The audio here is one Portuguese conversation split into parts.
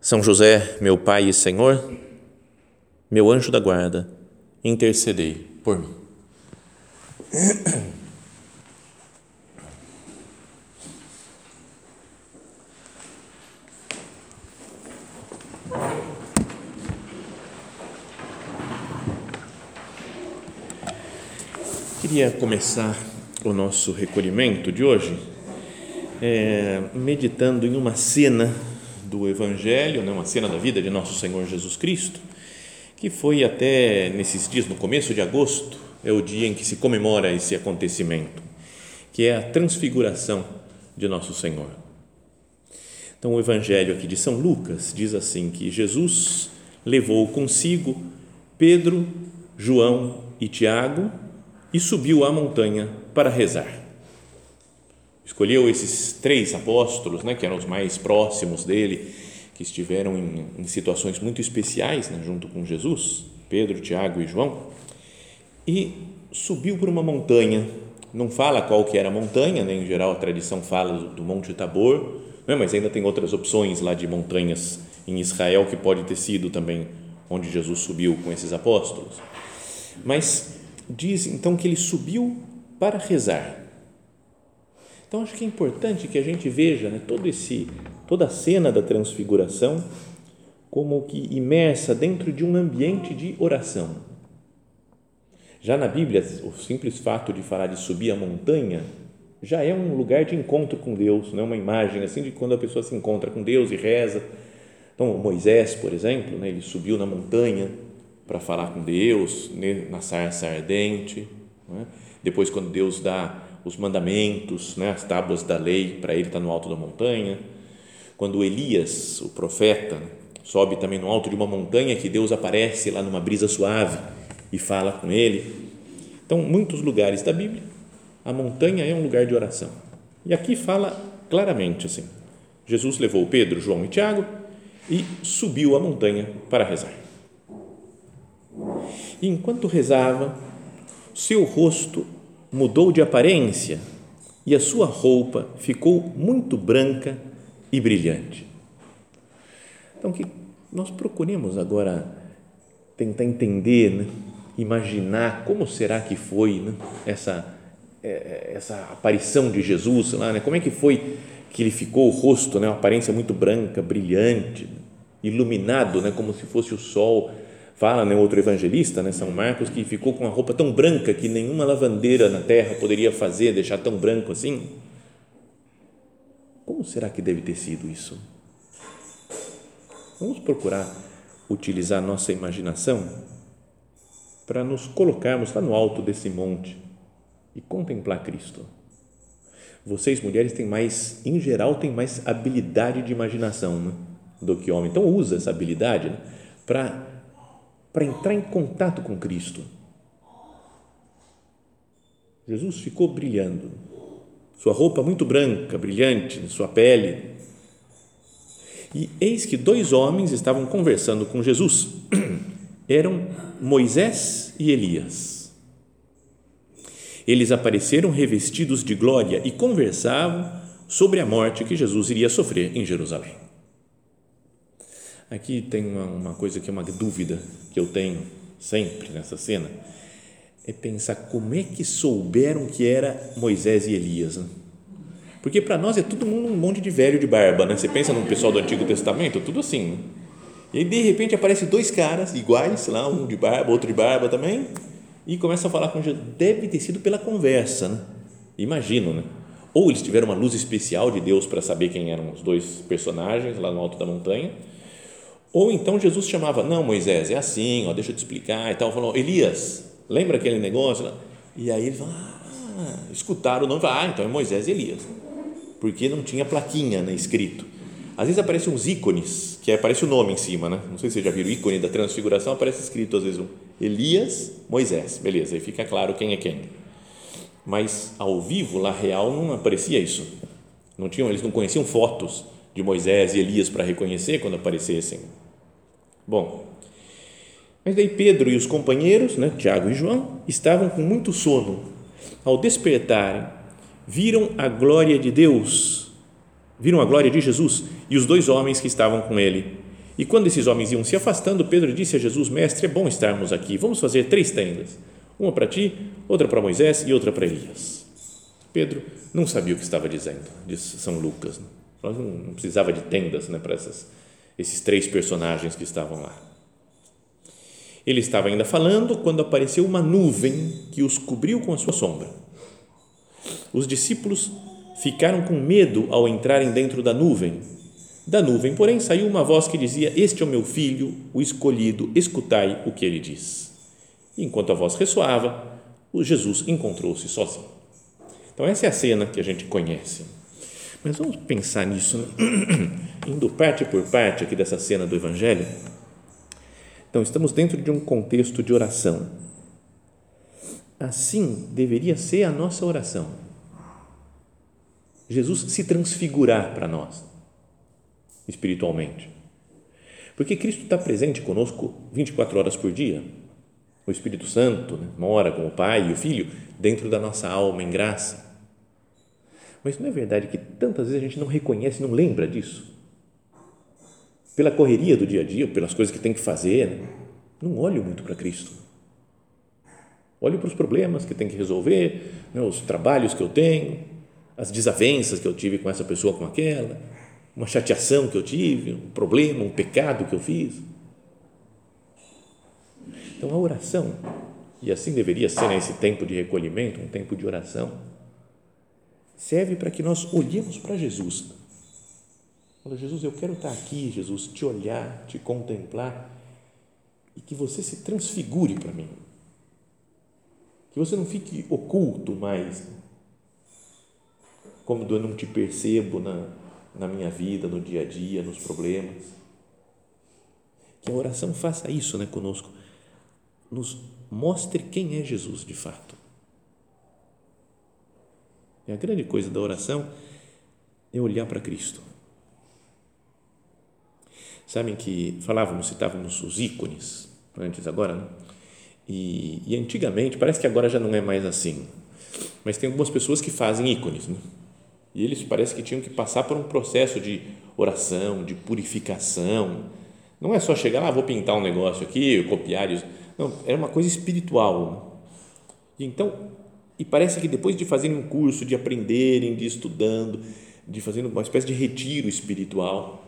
são José, meu Pai e Senhor, meu anjo da guarda, intercedei por mim. Queria começar o nosso recolhimento de hoje é, meditando em uma cena do Evangelho, né, uma cena da vida de nosso Senhor Jesus Cristo, que foi até nesses dias, no começo de agosto, é o dia em que se comemora esse acontecimento, que é a transfiguração de nosso Senhor. Então, o Evangelho aqui de São Lucas diz assim: que Jesus levou consigo Pedro, João e Tiago e subiu à montanha para rezar escolheu esses três apóstolos, né, que eram os mais próximos dele, que estiveram em, em situações muito especiais né, junto com Jesus, Pedro, Tiago e João, e subiu por uma montanha. Não fala qual que era a montanha, né, em geral a tradição fala do, do Monte Tabor, né, mas ainda tem outras opções lá de montanhas em Israel que pode ter sido também onde Jesus subiu com esses apóstolos. Mas diz então que ele subiu para rezar. Então acho que é importante que a gente veja né, todo esse, toda a cena da transfiguração como que imersa dentro de um ambiente de oração. Já na Bíblia, o simples fato de falar de subir a montanha já é um lugar de encontro com Deus, não é uma imagem assim de quando a pessoa se encontra com Deus e reza. Então, Moisés, por exemplo, né, ele subiu na montanha para falar com Deus, né, na sarça ardente. Né? Depois, quando Deus dá os mandamentos, né, as tábuas da lei para ele estar tá no alto da montanha. Quando Elias, o profeta, sobe também no alto de uma montanha que Deus aparece lá numa brisa suave e fala com ele. Então, muitos lugares da Bíblia, a montanha é um lugar de oração. E aqui fala claramente assim: Jesus levou Pedro, João e Tiago e subiu a montanha para rezar. E enquanto rezava, seu rosto mudou de aparência e a sua roupa ficou muito branca e brilhante. Então, que nós procuremos agora tentar entender, né? imaginar como será que foi né? essa, é, é, essa aparição de Jesus lá, né? como é que foi que ele ficou o rosto, né? uma aparência muito branca, brilhante, iluminado, né? como se fosse o sol Fala né, outro evangelista, né, São Marcos, que ficou com a roupa tão branca que nenhuma lavandeira na terra poderia fazer, deixar tão branco assim. Como será que deve ter sido isso? Vamos procurar utilizar nossa imaginação para nos colocarmos lá no alto desse monte e contemplar Cristo. Vocês, mulheres, têm mais, em geral, têm mais habilidade de imaginação né, do que homem. Então, usa essa habilidade né, para para entrar em contato com Cristo. Jesus ficou brilhando, sua roupa muito branca, brilhante, sua pele. E eis que dois homens estavam conversando com Jesus. Eram Moisés e Elias. Eles apareceram revestidos de glória e conversavam sobre a morte que Jesus iria sofrer em Jerusalém. Aqui tem uma, uma coisa que é uma dúvida que eu tenho sempre nessa cena, é pensar como é que souberam que era Moisés e Elias. Né? Porque para nós é todo mundo um monte de velho de barba, né? Você pensa no pessoal do Antigo Testamento, tudo assim. Né? E aí, de repente, aparecem dois caras iguais, lá, um de barba, outro de barba também, e começa a falar com Jesus. Deve ter sido pela conversa, né? Imagino, né? Ou eles tiveram uma luz especial de Deus para saber quem eram os dois personagens lá no alto da montanha, ou então Jesus chamava, não, Moisés, é assim, ó, deixa eu te explicar e tal. Falou, Elias, lembra aquele negócio? E aí ele falou, ah, escutaram o nome, ah, então é Moisés e Elias. Porque não tinha plaquinha né, escrito. às vezes aparecem uns ícones, que aparece o nome em cima, né? Não sei se vocês já viram o ícone da transfiguração, aparece escrito às vezes um Elias, Moisés, beleza, aí fica claro quem é quem. Mas ao vivo, lá real, não aparecia isso. Não tinham, eles não conheciam fotos de Moisés e Elias para reconhecer quando aparecessem. Bom, mas daí Pedro e os companheiros, né, Tiago e João, estavam com muito sono. Ao despertarem, viram a glória de Deus, viram a glória de Jesus e os dois homens que estavam com ele. E quando esses homens iam se afastando, Pedro disse a Jesus: Mestre, é bom estarmos aqui. Vamos fazer três tendas: uma para ti, outra para Moisés e outra para Elias. Pedro não sabia o que estava dizendo, diz São Lucas. Né? Não precisava de tendas né, para essas, esses três personagens que estavam lá. Ele estava ainda falando quando apareceu uma nuvem que os cobriu com a sua sombra. Os discípulos ficaram com medo ao entrarem dentro da nuvem. Da nuvem, porém, saiu uma voz que dizia: Este é o meu filho, o escolhido, escutai o que ele diz. E enquanto a voz ressoava, o Jesus encontrou-se sozinho. Então, essa é a cena que a gente conhece. Mas vamos pensar nisso, né? indo parte por parte aqui dessa cena do Evangelho. Então, estamos dentro de um contexto de oração. Assim deveria ser a nossa oração. Jesus se transfigurar para nós, espiritualmente. Porque Cristo está presente conosco 24 horas por dia. O Espírito Santo né, mora com o Pai e o Filho dentro da nossa alma em graça. Mas não é verdade que tantas vezes a gente não reconhece, não lembra disso? pela correria do dia a dia, pelas coisas que tem que fazer, né? não olho muito para Cristo. Olho para os problemas que tem que resolver, né? os trabalhos que eu tenho, as desavenças que eu tive com essa pessoa, com aquela, uma chateação que eu tive, um problema, um pecado que eu fiz. Então a oração, e assim deveria ser nesse tempo de recolhimento, um tempo de oração, serve para que nós olhemos para Jesus Fala, Jesus, eu quero estar aqui, Jesus, te olhar, te contemplar e que você se transfigure para mim. Que você não fique oculto mais, como eu não te percebo na, na minha vida, no dia a dia, nos problemas. Que a oração faça isso né, conosco, nos mostre quem é Jesus de fato. E a grande coisa da oração é olhar para Cristo Sabem que falávamos, citávamos os ícones antes agora, né? e, e, antigamente, parece que agora já não é mais assim, mas tem algumas pessoas que fazem ícones, né? e eles parece que tinham que passar por um processo de oração, de purificação, não é só chegar lá, ah, vou pintar um negócio aqui, copiar isso, não, era uma coisa espiritual, então, e parece que depois de fazerem um curso, de aprenderem, de estudando, de fazendo uma espécie de retiro espiritual,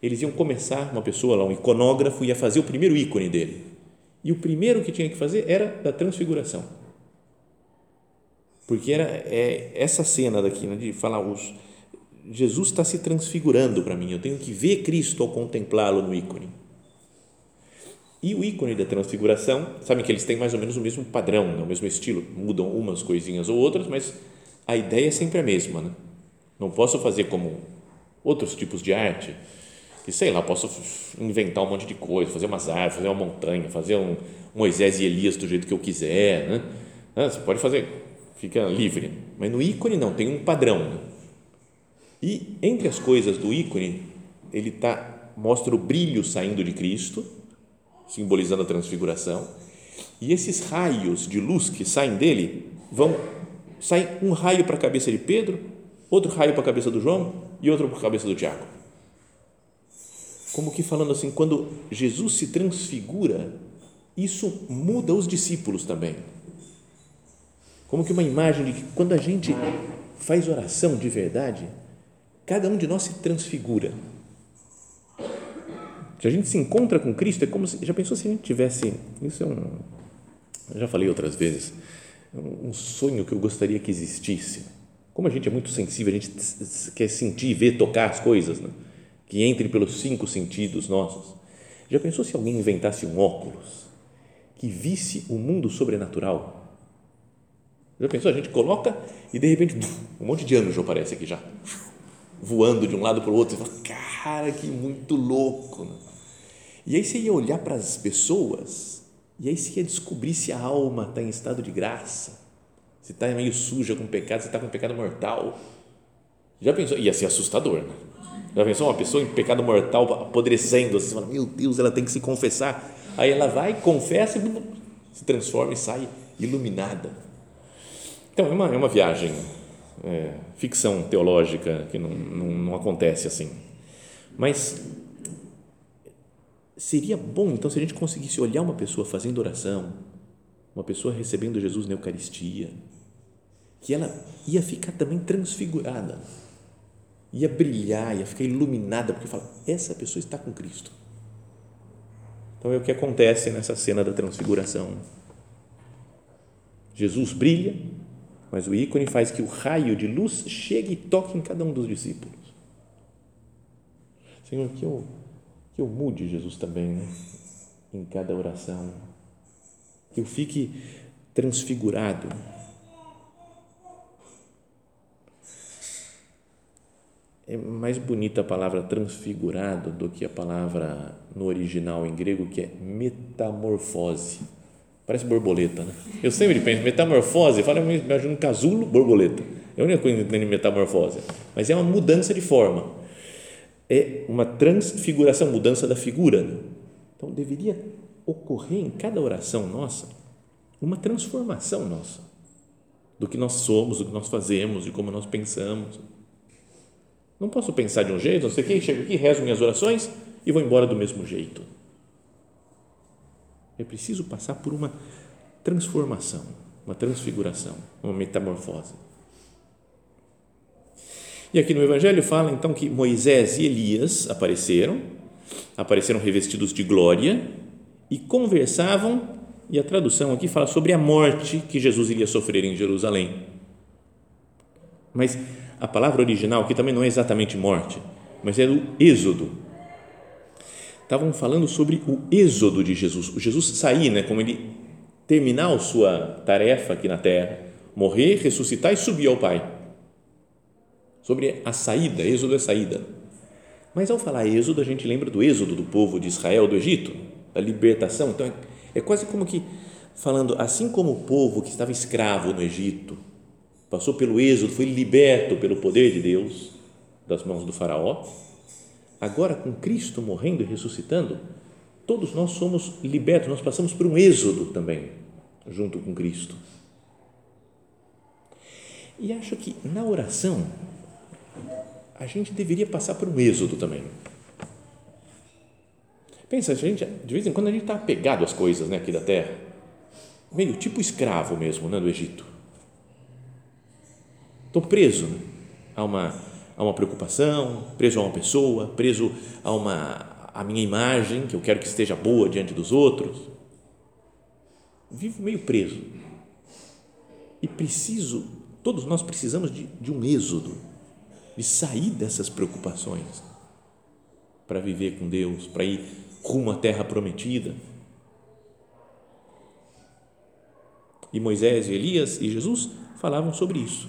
eles iam começar, uma pessoa lá, um iconógrafo, ia fazer o primeiro ícone dele. E o primeiro que tinha que fazer era da transfiguração. Porque era é, essa cena daqui, né, de falar, os, Jesus está se transfigurando para mim, eu tenho que ver Cristo ao contemplá-lo no ícone. E o ícone da transfiguração, sabem que eles têm mais ou menos o mesmo padrão, né, o mesmo estilo, mudam umas coisinhas ou outras, mas a ideia é sempre a mesma. Né? Não posso fazer como outros tipos de arte, que sei lá, posso inventar um monte de coisa, fazer umas árvores, fazer uma montanha, fazer um Moisés e Elias do jeito que eu quiser, né? Ah, você pode fazer, fica livre. Mas no ícone não, tem um padrão. Né? E entre as coisas do ícone, ele tá, mostra o brilho saindo de Cristo, simbolizando a transfiguração, e esses raios de luz que saem dele vão sai um raio para a cabeça de Pedro, outro raio para a cabeça do João e outro para a cabeça do Tiago como que falando assim, quando Jesus se transfigura, isso muda os discípulos também. Como que uma imagem de que quando a gente faz oração de verdade, cada um de nós se transfigura. Se a gente se encontra com Cristo, é como se, já pensou se a gente tivesse, isso é um, já falei outras vezes, um sonho que eu gostaria que existisse. Como a gente é muito sensível, a gente quer sentir, ver, tocar as coisas, né? que entre pelos cinco sentidos nossos. Já pensou se alguém inventasse um óculos que visse o mundo sobrenatural? Já pensou? A gente coloca e de repente um monte de anjo aparece aqui já. voando de um lado para o outro. Você fala, cara, que muito louco. Né? E aí você ia olhar para as pessoas e aí você ia descobrir se a alma está em estado de graça, se está meio suja com pecado, se está com pecado mortal. Já pensou? Ia ser assustador, né? Já pensou uma pessoa em pecado mortal apodrecendo, assim, você fala, meu Deus, ela tem que se confessar. Aí ela vai, confessa e se transforma e sai iluminada. Então, é uma, é uma viagem, é, ficção teológica que não, não, não acontece assim. Mas seria bom, então, se a gente conseguisse olhar uma pessoa fazendo oração, uma pessoa recebendo Jesus na Eucaristia, que ela ia ficar também transfigurada ia brilhar, ia ficar iluminada, porque fala, essa pessoa está com Cristo. Então é o que acontece nessa cena da transfiguração. Jesus brilha, mas o ícone faz que o raio de luz chegue e toque em cada um dos discípulos. Senhor, que eu, que eu mude Jesus também né? em cada oração, que eu fique transfigurado é mais bonita a palavra transfigurado do que a palavra no original em grego que é metamorfose. Parece borboleta, né? Eu sempre penso, metamorfose, fala, eu imagino um casulo, borboleta. É a única coisa que entendo metamorfose. Mas é uma mudança de forma. É uma transfiguração, mudança da figura. Né? Então, deveria ocorrer em cada oração nossa uma transformação nossa do que nós somos, do que nós fazemos, de como nós pensamos. Não posso pensar de um jeito, não sei o que, chego aqui, rezo minhas orações e vou embora do mesmo jeito. É preciso passar por uma transformação, uma transfiguração, uma metamorfose. E aqui no Evangelho fala então que Moisés e Elias apareceram, apareceram revestidos de glória e conversavam, e a tradução aqui fala sobre a morte que Jesus iria sofrer em Jerusalém. Mas a palavra original, que também não é exatamente morte, mas é do êxodo. Estavam falando sobre o êxodo de Jesus. O Jesus sair, né, como ele terminar a sua tarefa aqui na terra, morrer, ressuscitar e subir ao Pai. Sobre a saída, êxodo é saída. Mas ao falar êxodo, a gente lembra do êxodo do povo de Israel do Egito, da libertação. Então é, é quase como que falando, assim como o povo que estava escravo no Egito, passou pelo êxodo, foi liberto pelo poder de Deus das mãos do Faraó. Agora, com Cristo morrendo e ressuscitando, todos nós somos libertos, nós passamos por um êxodo também, junto com Cristo. E acho que na oração, a gente deveria passar por um êxodo também. Pensa, a gente, de vez em quando a gente está apegado às coisas né, aqui da terra, meio tipo escravo mesmo né, do Egito Estou preso a uma, a uma preocupação, preso a uma pessoa, preso a, uma, a minha imagem, que eu quero que esteja boa diante dos outros. Vivo meio preso. E preciso, todos nós precisamos de, de um êxodo, de sair dessas preocupações para viver com Deus, para ir rumo à terra prometida. E Moisés Elias e Jesus falavam sobre isso.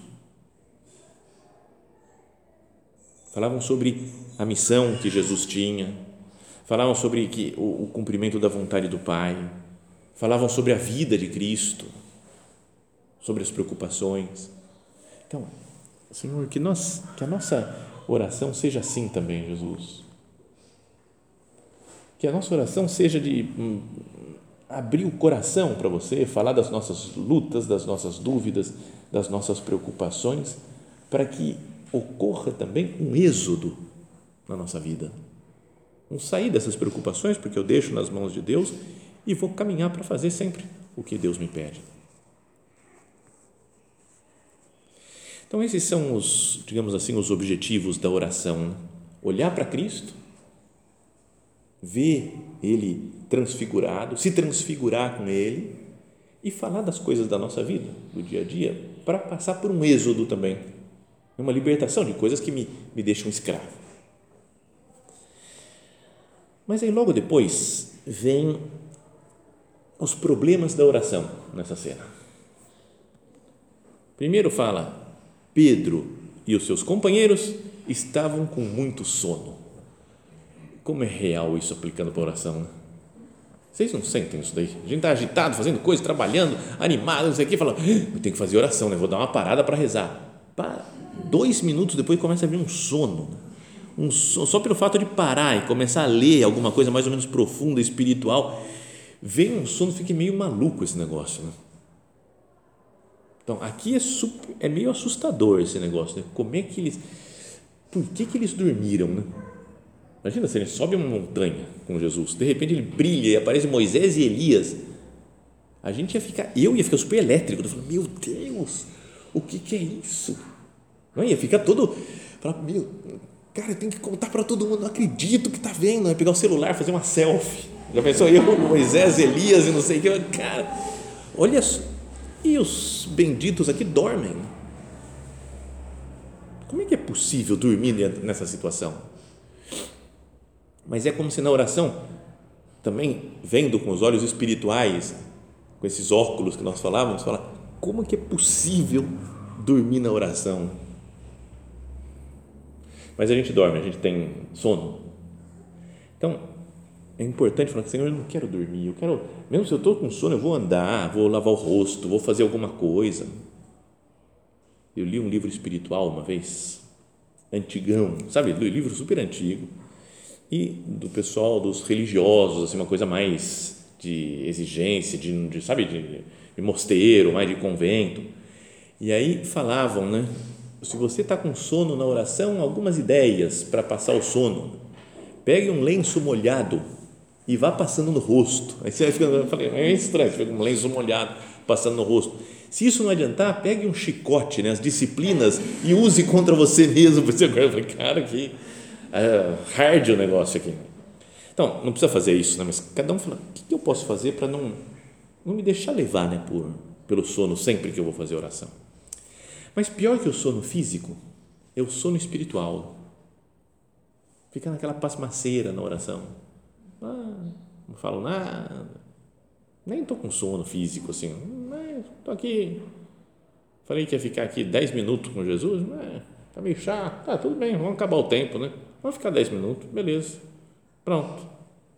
falavam sobre a missão que Jesus tinha, falavam sobre que, o, o cumprimento da vontade do Pai, falavam sobre a vida de Cristo, sobre as preocupações. Então, Senhor, que, nós, que a nossa oração seja assim também, Jesus. Que a nossa oração seja de hum, abrir o coração para você, falar das nossas lutas, das nossas dúvidas, das nossas preocupações, para que ocorra também um êxodo na nossa vida. Um sair dessas preocupações, porque eu deixo nas mãos de Deus e vou caminhar para fazer sempre o que Deus me pede. Então, esses são os, digamos assim, os objetivos da oração. Né? Olhar para Cristo, ver Ele transfigurado, se transfigurar com Ele e falar das coisas da nossa vida, do dia a dia, para passar por um êxodo também uma libertação de coisas que me, me deixam escravo. Mas aí logo depois vem os problemas da oração nessa cena. Primeiro fala Pedro e os seus companheiros estavam com muito sono. Como é real isso aplicando para a oração? Né? Vocês não sentem isso daí? A gente está agitado, fazendo coisa, trabalhando, animado, não sei o que, fala, eu tenho que fazer oração, né? vou dar uma parada para rezar. Para. Dois minutos depois começa a vir um sono. Um sono. Só pelo fato de parar e começar a ler alguma coisa mais ou menos profunda, espiritual, vem um sono, fica meio maluco esse negócio. Né? Então, aqui é, super, é meio assustador esse negócio. Né? Como é que eles. Por que, que eles dormiram? Né? Imagina se ele sobe uma montanha com Jesus, de repente ele brilha e aparece Moisés e Elias. A gente ia ficar, eu ia ficar super elétrico, eu falando, meu Deus, o que, que é isso? Não ia ficar todo, falar, meu, cara, tem que contar para todo mundo, não acredito que está vendo, ia pegar o celular, fazer uma selfie. Já pensou eu, Moisés, Elias e não sei o que, cara, olha só, e os benditos aqui dormem. Como é que é possível dormir nessa situação? Mas é como se na oração, também vendo com os olhos espirituais, com esses óculos que nós falávamos, falar como que é possível dormir na oração? Mas a gente dorme, a gente tem sono. Então, é importante falar, Senhor, eu não quero dormir, eu quero, mesmo se eu estou com sono, eu vou andar, vou lavar o rosto, vou fazer alguma coisa. Eu li um livro espiritual uma vez, antigão, sabe, livro super antigo, e do pessoal dos religiosos, assim, uma coisa mais de exigência, de, de sabe, de, de, mosteiro, mais de convento. E aí falavam, né? Se você está com sono na oração, algumas ideias para passar o sono. Pegue um lenço molhado e vá passando no rosto. Aí você vai ficando, eu falei, é estranho, fica um lenço molhado passando no rosto. Se isso não adiantar, pegue um chicote, né, as disciplinas, e use contra você mesmo. Eu falei, cara, que é, hard o negócio aqui. Então, não precisa fazer isso, né? mas cada um fala, o que eu posso fazer para não, não me deixar levar né, por, pelo sono sempre que eu vou fazer oração. Mas pior que o sono físico é o sono espiritual. Fica naquela pasmaceira na oração. Ah, não falo nada, nem estou com sono físico assim, estou aqui. Falei que ia ficar aqui 10 minutos com Jesus, mas está meio chato. Tá, tudo bem, vamos acabar o tempo, né? Vamos ficar 10 minutos, beleza. Pronto.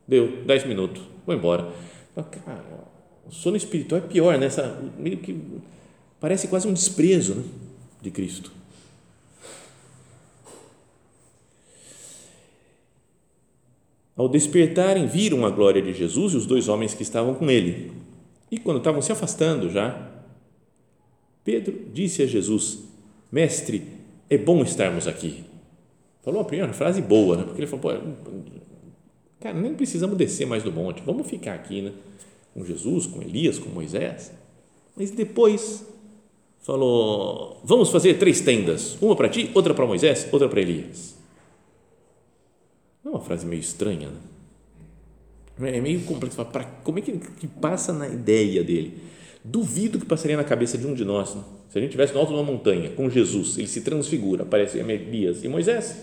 Deu 10 minutos, vou embora. Cara, o sono espiritual é pior, né? Essa, meio que parece quase um desprezo né? de Cristo. Ao despertarem, viram a glória de Jesus e os dois homens que estavam com ele. E quando estavam se afastando já, Pedro disse a Jesus: Mestre, é bom estarmos aqui. Falou a primeira frase boa, né? porque ele falou, cara, nem precisamos descer mais do monte, vamos ficar aqui, né? Com Jesus, com Elias, com Moisés. Mas depois falou, vamos fazer três tendas, uma para ti, outra para Moisés, outra para Elias. Uma frase meio estranha, né? É meio complexo. Como é que, que passa na ideia dele? Duvido que passaria na cabeça de um de nós. Né? Se a gente estivesse no alto de uma montanha com Jesus, ele se transfigura, aparece Elias e Moisés,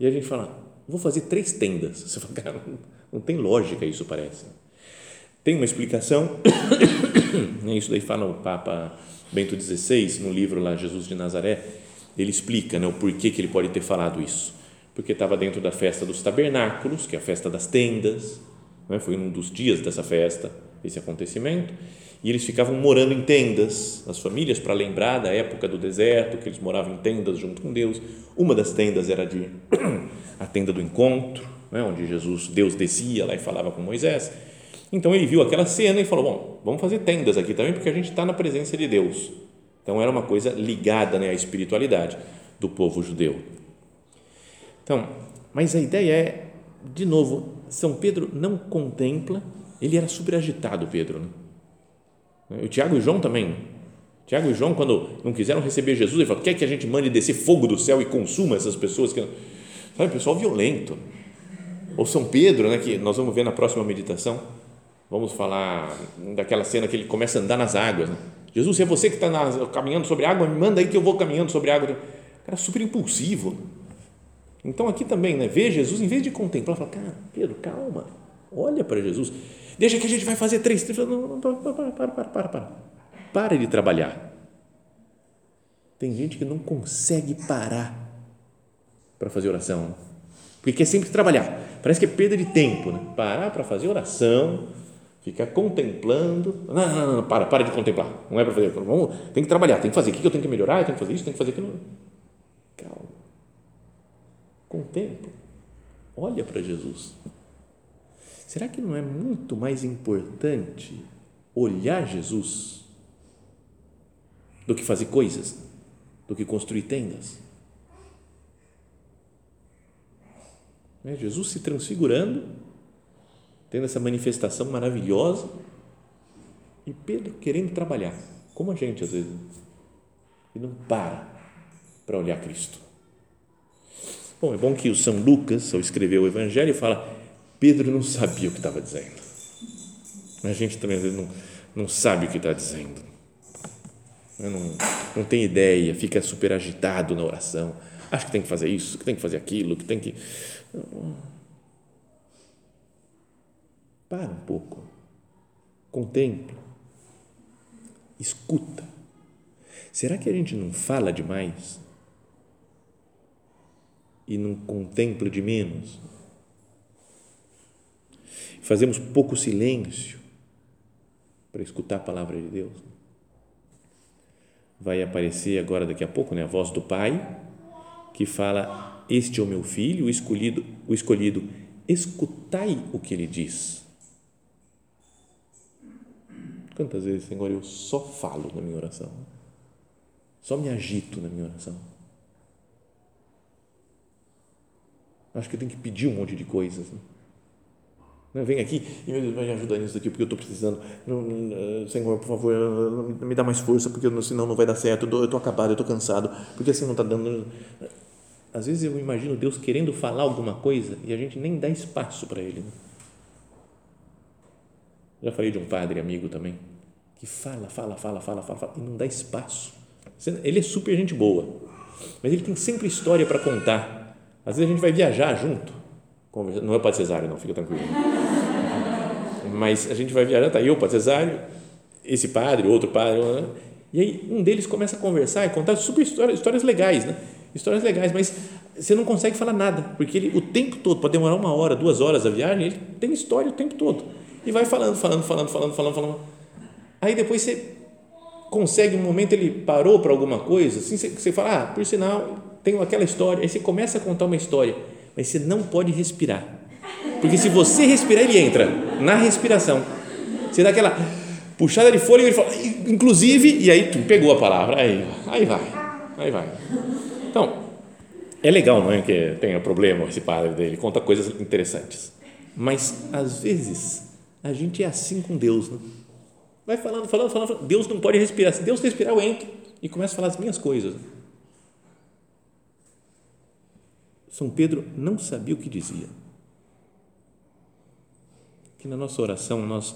e a gente fala, vou fazer três tendas. Você fala, cara, não, não tem lógica isso, parece. Tem uma explicação, isso daí fala o Papa Bento XVI, no livro lá, Jesus de Nazaré, ele explica né, o porquê que ele pode ter falado isso. Porque estava dentro da festa dos tabernáculos, que é a festa das tendas, né, foi um dos dias dessa festa, esse acontecimento, e eles ficavam morando em tendas, as famílias, para lembrar da época do deserto, que eles moravam em tendas junto com Deus. Uma das tendas era de a tenda do encontro, né, onde Jesus, Deus descia lá e falava com Moisés. Então ele viu aquela cena e falou: Bom, vamos fazer tendas aqui também, porque a gente está na presença de Deus. Então era uma coisa ligada né, à espiritualidade do povo judeu. Então, mas a ideia é, de novo, São Pedro não contempla, ele era super agitado, Pedro. Né? O Tiago e João também. Tiago e João, quando não quiseram receber Jesus, ele falou: quer que a gente mande descer fogo do céu e consuma essas pessoas? Que... Sabe, pessoal violento. Ou São Pedro, né, que nós vamos ver na próxima meditação, vamos falar daquela cena que ele começa a andar nas águas. Né? Jesus, é você que está caminhando sobre água, me manda aí que eu vou caminhando sobre água. Cara, super impulsivo. Então aqui também, né, ver Jesus, em vez de contemplar, fala, cara, Pedro, calma, olha para Jesus Deixa que a gente vai fazer três. Não, não, para, para, para, para, para. Pare de trabalhar. Tem gente que não consegue parar para fazer oração, porque quer sempre trabalhar. Parece que é perda de tempo, né? Parar para fazer oração, ficar contemplando. Não, não, não, para, para de contemplar. Não é para fazer. Vamos, tem que trabalhar, tem que fazer. O que eu tenho que melhorar? Eu tenho que fazer isso, tenho que fazer aquilo. Calma. Contempla. Olha para Jesus. Será que não é muito mais importante olhar Jesus do que fazer coisas, do que construir tendas? Né? Jesus se transfigurando, tendo essa manifestação maravilhosa, e Pedro querendo trabalhar, como a gente às vezes, e não para para olhar Cristo. Bom, é bom que o São Lucas, ao escrever o Evangelho, fala: Pedro não sabia o que estava dizendo. A gente também às vezes não, não sabe o que está dizendo. Não, não tem ideia, fica super agitado na oração. Acho que tem que fazer isso, que tem que fazer aquilo, que tem que para um pouco, contempla, escuta. Será que a gente não fala demais e não contempla de menos? Fazemos pouco silêncio para escutar a palavra de Deus. Vai aparecer agora daqui a pouco, né, a voz do Pai que fala este é o meu filho, o escolhido, o escolhido. Escutai o que ele diz. Quantas vezes, Senhor, eu só falo na minha oração? Só me agito na minha oração. Acho que eu tenho que pedir um monte de coisas. Né? Vem aqui e meu Deus, me ajudar nisso aqui porque eu estou precisando. Senhor, por favor, me dá mais força porque senão não vai dar certo. Eu estou acabado, eu estou cansado porque assim não está dando. Às vezes eu imagino Deus querendo falar alguma coisa e a gente nem dá espaço para Ele. Né? Já falei de um padre amigo também que fala, fala, fala, fala, fala, fala e não dá espaço. Ele é super gente boa, mas ele tem sempre história para contar. Às vezes a gente vai viajar junto, não é o Padre Cesário, não, fica tranquilo. Mas a gente vai viajar, tá eu, o Padre Cesário, esse padre, outro padre, e aí um deles começa a conversar e contar super histórias, histórias legais, né? histórias legais, mas você não consegue falar nada, porque ele o tempo todo, pode demorar uma hora, duas horas a viagem, ele tem história o tempo todo. E vai falando, falando, falando, falando, falando, falando. Aí depois você consegue um momento, ele parou para alguma coisa, assim, você, você fala, ah, por sinal, tem aquela história, aí você começa a contar uma história, mas você não pode respirar. Porque se você respirar, ele entra na respiração. Você dá aquela puxada de fôlego, ele fala, inclusive, e aí tu pegou a palavra, aí, aí vai, aí vai. Então, é legal, não é? Que tenha problema esse padre dele, conta coisas interessantes. Mas, às vezes, a gente é assim com Deus, não? Vai falando, falando, falando, Deus não pode respirar. Se Deus respirar, eu entro e começo a falar as minhas coisas. São Pedro não sabia o que dizia. Que na nossa oração nós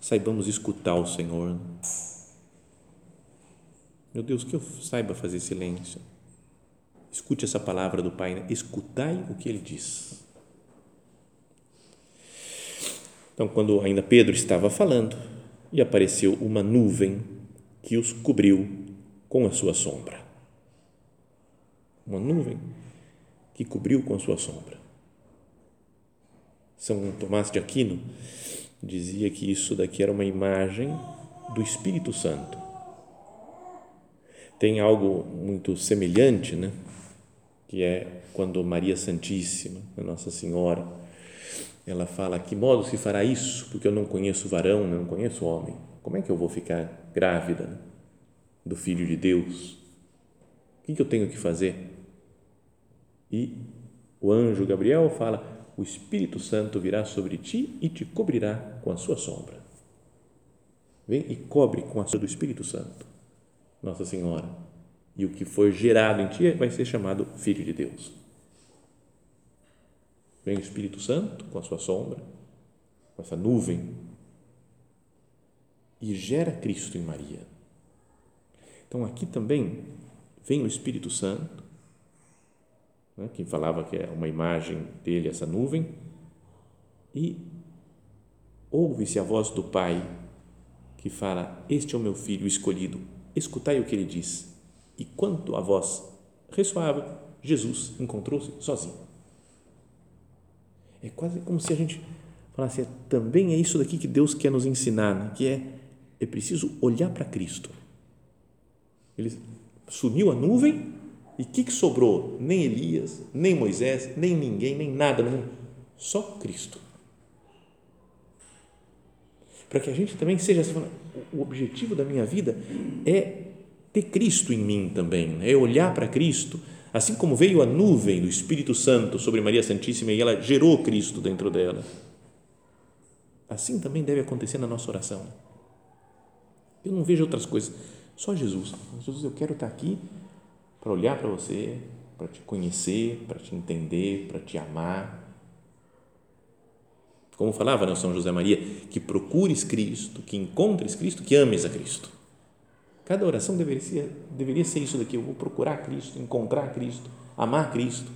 saibamos escutar o Senhor. Meu Deus, que eu saiba fazer silêncio Escute essa palavra do Pai, né? escutai o que ele diz. Então, quando ainda Pedro estava falando, e apareceu uma nuvem que os cobriu com a sua sombra. Uma nuvem que cobriu com sua sombra. São Tomás de Aquino dizia que isso daqui era uma imagem do Espírito Santo. Tem algo muito semelhante, né? que é quando Maria Santíssima, Nossa Senhora, ela fala: que modo se fará isso? Porque eu não conheço varão, não conheço homem. Como é que eu vou ficar grávida do Filho de Deus? O que eu tenho que fazer? E o anjo Gabriel fala: o Espírito Santo virá sobre ti e te cobrirá com a sua sombra. Vem e cobre com a sombra do Espírito Santo, Nossa Senhora e o que for gerado em ti vai ser chamado Filho de Deus. Vem o Espírito Santo com a sua sombra, com essa nuvem, e gera Cristo em Maria. Então aqui também vem o Espírito Santo, né, que falava que é uma imagem dele, essa nuvem, e ouve-se a voz do Pai que fala: Este é o meu filho escolhido, escutai o que ele diz E quanto a voz ressoava, Jesus encontrou-se sozinho. É quase como se a gente falasse, é, também é isso daqui que Deus quer nos ensinar, né? que é, é preciso olhar para Cristo. Ele sumiu a nuvem e o que, que sobrou? Nem Elias, nem Moisés, nem ninguém, nem nada no mundo. Só Cristo. Para que a gente também seja assim, o objetivo da minha vida é ter Cristo em mim também, né? é olhar para Cristo, assim como veio a nuvem do Espírito Santo sobre Maria Santíssima e ela gerou Cristo dentro dela. Assim também deve acontecer na nossa oração. Eu não vejo outras coisas, só Jesus. Jesus, eu quero estar aqui para olhar para você, para te conhecer, para te entender, para te amar. Como falava né, São José Maria, que procures Cristo, que encontres Cristo, que ames a Cristo. Cada oração deveria ser, deveria ser isso daqui. Eu vou procurar Cristo, encontrar Cristo, amar Cristo,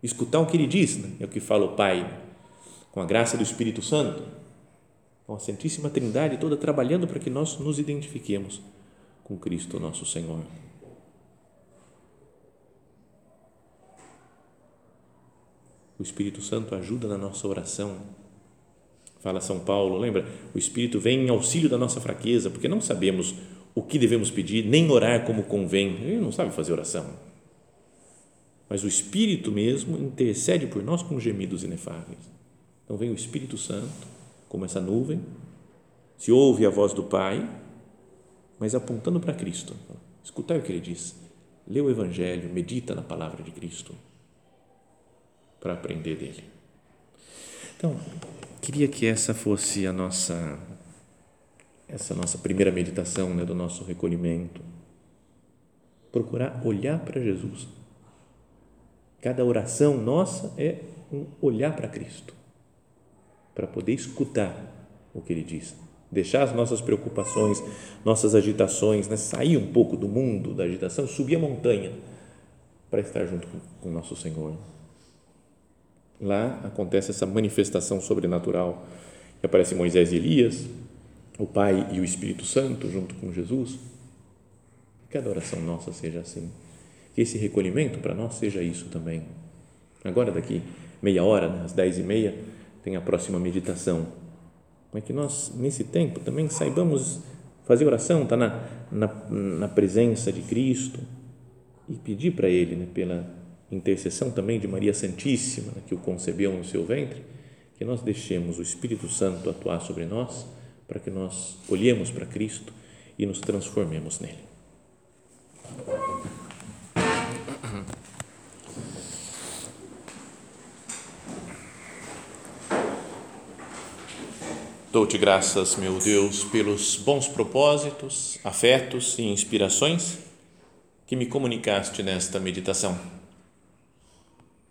escutar o que Ele diz, né? é o que fala o Pai, com a graça do Espírito Santo, com a Santíssima Trindade toda trabalhando para que nós nos identifiquemos com Cristo, nosso Senhor. O Espírito Santo ajuda na nossa oração. Fala São Paulo, lembra? O Espírito vem em auxílio da nossa fraqueza, porque não sabemos o que devemos pedir, nem orar como convém. Ele não sabe fazer oração. Mas o Espírito mesmo intercede por nós com gemidos inefáveis. Então vem o Espírito Santo, como essa nuvem, se ouve a voz do Pai, mas apontando para Cristo. Escutai o que ele diz. Lê o Evangelho, medita na palavra de Cristo para aprender dele. Então, queria que essa fosse a nossa essa nossa primeira meditação, né, do nosso recolhimento. Procurar olhar para Jesus. Cada oração nossa é um olhar para Cristo, para poder escutar o que ele diz, deixar as nossas preocupações, nossas agitações, né, sair um pouco do mundo da agitação, subir a montanha para estar junto com o nosso Senhor. Lá acontece essa manifestação sobrenatural que aparece Moisés e Elias, o Pai e o Espírito Santo junto com Jesus. Que cada oração nossa seja assim. Que esse recolhimento para nós seja isso também. Agora, daqui meia hora, né, às dez e meia, tem a próxima meditação. Mas que nós, nesse tempo, também saibamos fazer oração, estar tá na, na, na presença de Cristo e pedir para Ele, né, pela intercessão também de Maria Santíssima, que o concebeu no seu ventre, que nós deixemos o Espírito Santo atuar sobre nós, para que nós olhemos para Cristo e nos transformemos nele. Dou-te graças, meu Deus, pelos bons propósitos, afetos e inspirações que me comunicaste nesta meditação